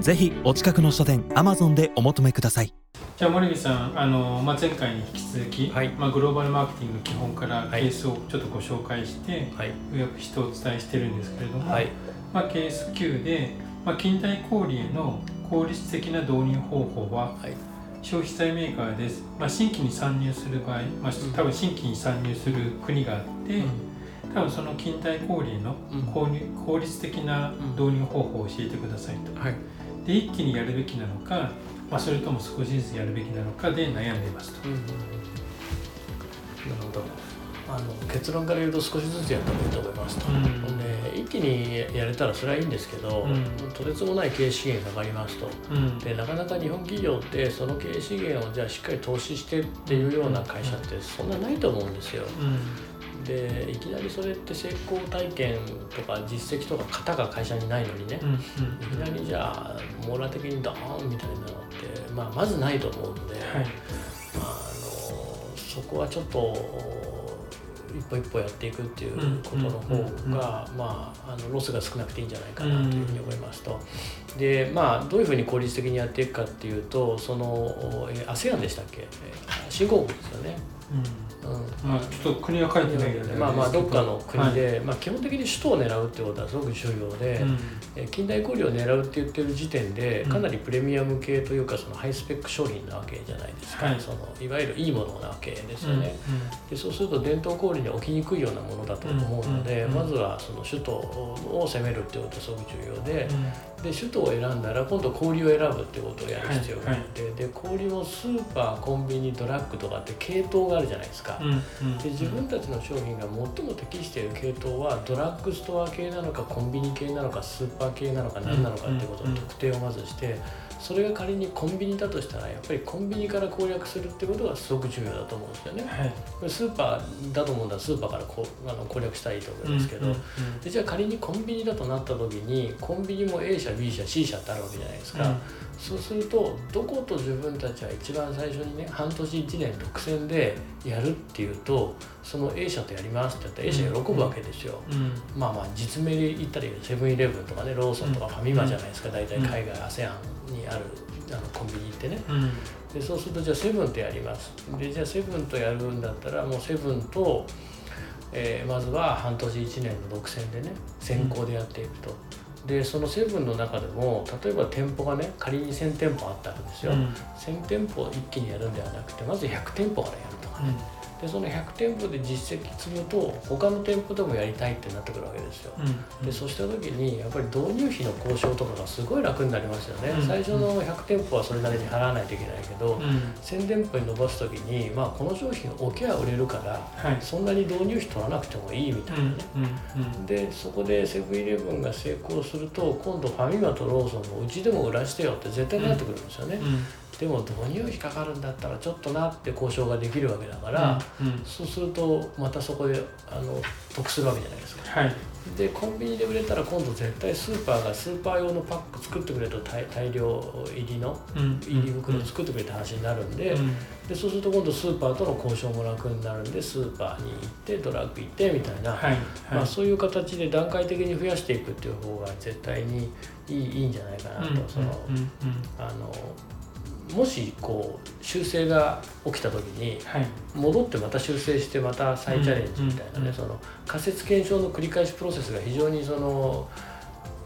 ぜひお近くの書店アマゾンでお求めください。じゃあ森部さんあの、まあ、前回に引き続き、はい。まあ、グローバルマーケティングの基本からはいケースをちょっとご紹介して、はい。予約してお伝えしてるんですけれども、はい。まあ、ケース9で、まあ、近代小売への効率的な導入方法ははい。消費財メーカーです、まあ、新規に参入する場合、まあ、多分新規に参入する国があって、多分その近代小売への効率的な導入方法を教えてくださいと。はいで一気にやるべきなのか、まあ、それとも少しずつやるべきなのかで悩んでいますと。うんうんうん。なるほど。あの結論から言うと少しずつやった方がいいと思いますと、うん。で一気にやれたらそれはいいんですけど、うん。とてつもない経営資源かかりますと。うん。でなかなか日本企業ってその経営資源をじゃあしっかり投資してっていうような会社ってそんなないと思うんですよ。うんでいきなりそれって成功体験とか実績とか型が会社にないのにね、うんいきなりじゃあ網羅的にドーンみたいなのって、まあ、まずないと思うんで、はい。まあ、あのそこはちょっと一歩一歩やっていくっていうことの方うんうんうんうん。が、まあ、あのロスが少なくていいんじゃないかなというふうに思いますと。でまあどういうふうに効率的にやっていくかっていうとそのえ ASEAN でしたっけ？え新興国ですよね。うん。うん。まあちょっと国は書いてないけどまあまあどっかの国はい。で、まあ、基本的に首都を狙うってことはすごく重要で、うん。えー近代小売を狙うって言ってる時点でうん。かなりプレミアム系というかそのハイスペック商品なわけじゃないですか、はい。そのいわゆるいいものなわけですうん。よね、でそうすると伝統小売に置きにくいようなものだと思うので、うん。うん。まずはその首都を攻めるってことがすごく重要でう、ん。で首都を選んだら今度小売を選ぶってことをやる必要があって、で小売もスーパーコンビニドラッグとかって系統があるじゃないですか、うんうんで自分たちの商品が最も適している系統はドラッグストア系なのかコンビニ系なのかスーパー系なのか何なのかっていうことの特定をまずしてそれが仮にコンビニだとしたらやっぱりコンビニから攻略するってことがすごく重要だと思うんですよね。はい。スーパーだと思うんだらスーパーからこうあの攻略したらいいと思うんですけど、うんうんでじゃあ仮にコンビニだとなった時にコンビニも A 社 B 社 C 社ってあるわけじゃないですか。そうするとどこと自分たちは一番最初にね半年1年独占でやるっていうとその A 社とやりますって言ったら A 社喜ぶわけですよ。うん。まあまあ実名で言ったらセブンイレブンとかねローソンとかうんファミマじゃないですか、大体うん。海外 ASEAN にあるあのコンビニってね。うん。でそうするとじゃあセブンとやります。でじゃあセブンとやるんだったらもうセブンと、えーまずは半年1年の独占でね先行でやっていくと。でそのセブンの中でも例えば店舗がね仮に1000店舗あったんですよ、うん。1000店舗を一気にやるんではなくてまず100店舗からやるとかね、でその100店舗で実績積むと他の店舗でもやりたいってなってくるわけですよ、うんでそうした時にやっぱり導入費の交渉とかがすごい楽になりますよね、うん最初の100店舗はそれなりに払わないといけないけど、うん。1000店舗に伸ばす時に、まあ、この商品置けば売れるからはい。そんなに導入費取らなくてもいいみたいなね、でそこでセブンイレブンが成功すると今度ファミマとローソンもうちでも売らしてよって絶対なってくるんですよね、うんでも導入費かかるんだったらちょっとなって交渉ができるわけだから、うんそうするとまたそこであの得するわけじゃないですかはい。でコンビニで売れたら今度絶対スーパーがスーパー用のパック作ってくれと大大量入りのうん入り袋作ってくれって話になるんで,、うん。でそうすると今度スーパーとの交渉も楽になるんでスーパーに行ってドラッグ行ってみたいな、はいはい。まあ、そういう形で段階的に増やしていくっていう方が絶対にいいいいんじゃないかなと、うんそのうん。うんあのもしこう修正が起きた時にはい。戻ってまた修正してまた再チャレンジみたいなね、その仮説検証の繰り返しプロセスが非常にその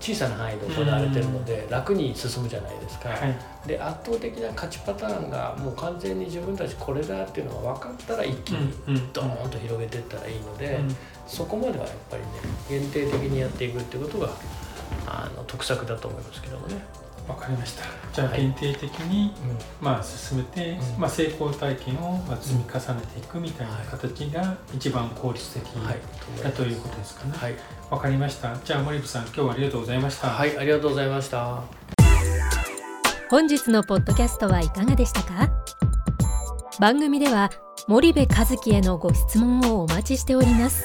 小さな範囲で行われてるので、楽に進むじゃないですか、はい。で圧倒的な勝ちパターンがもう完全に自分たちこれだっていうのが分かったら一気にドーンと広げていったらいいので、うんそこまではやっぱりね限定的にやっていくっていうことがあの得策だと思いますけどもね。わかりました。じゃあはい限定的に、うんまあ進めて、うん。まあ、成功体験をまあ積み重ねていくみたいな形が一番効率的はい、だということですかね。はい、わ、かりました。じゃあ森部さん今日はありがとうございました、はい、ありがとうございました。本日のポッドキャストはいかがでしたか？番組では森部和樹へのご質問をお待ちしております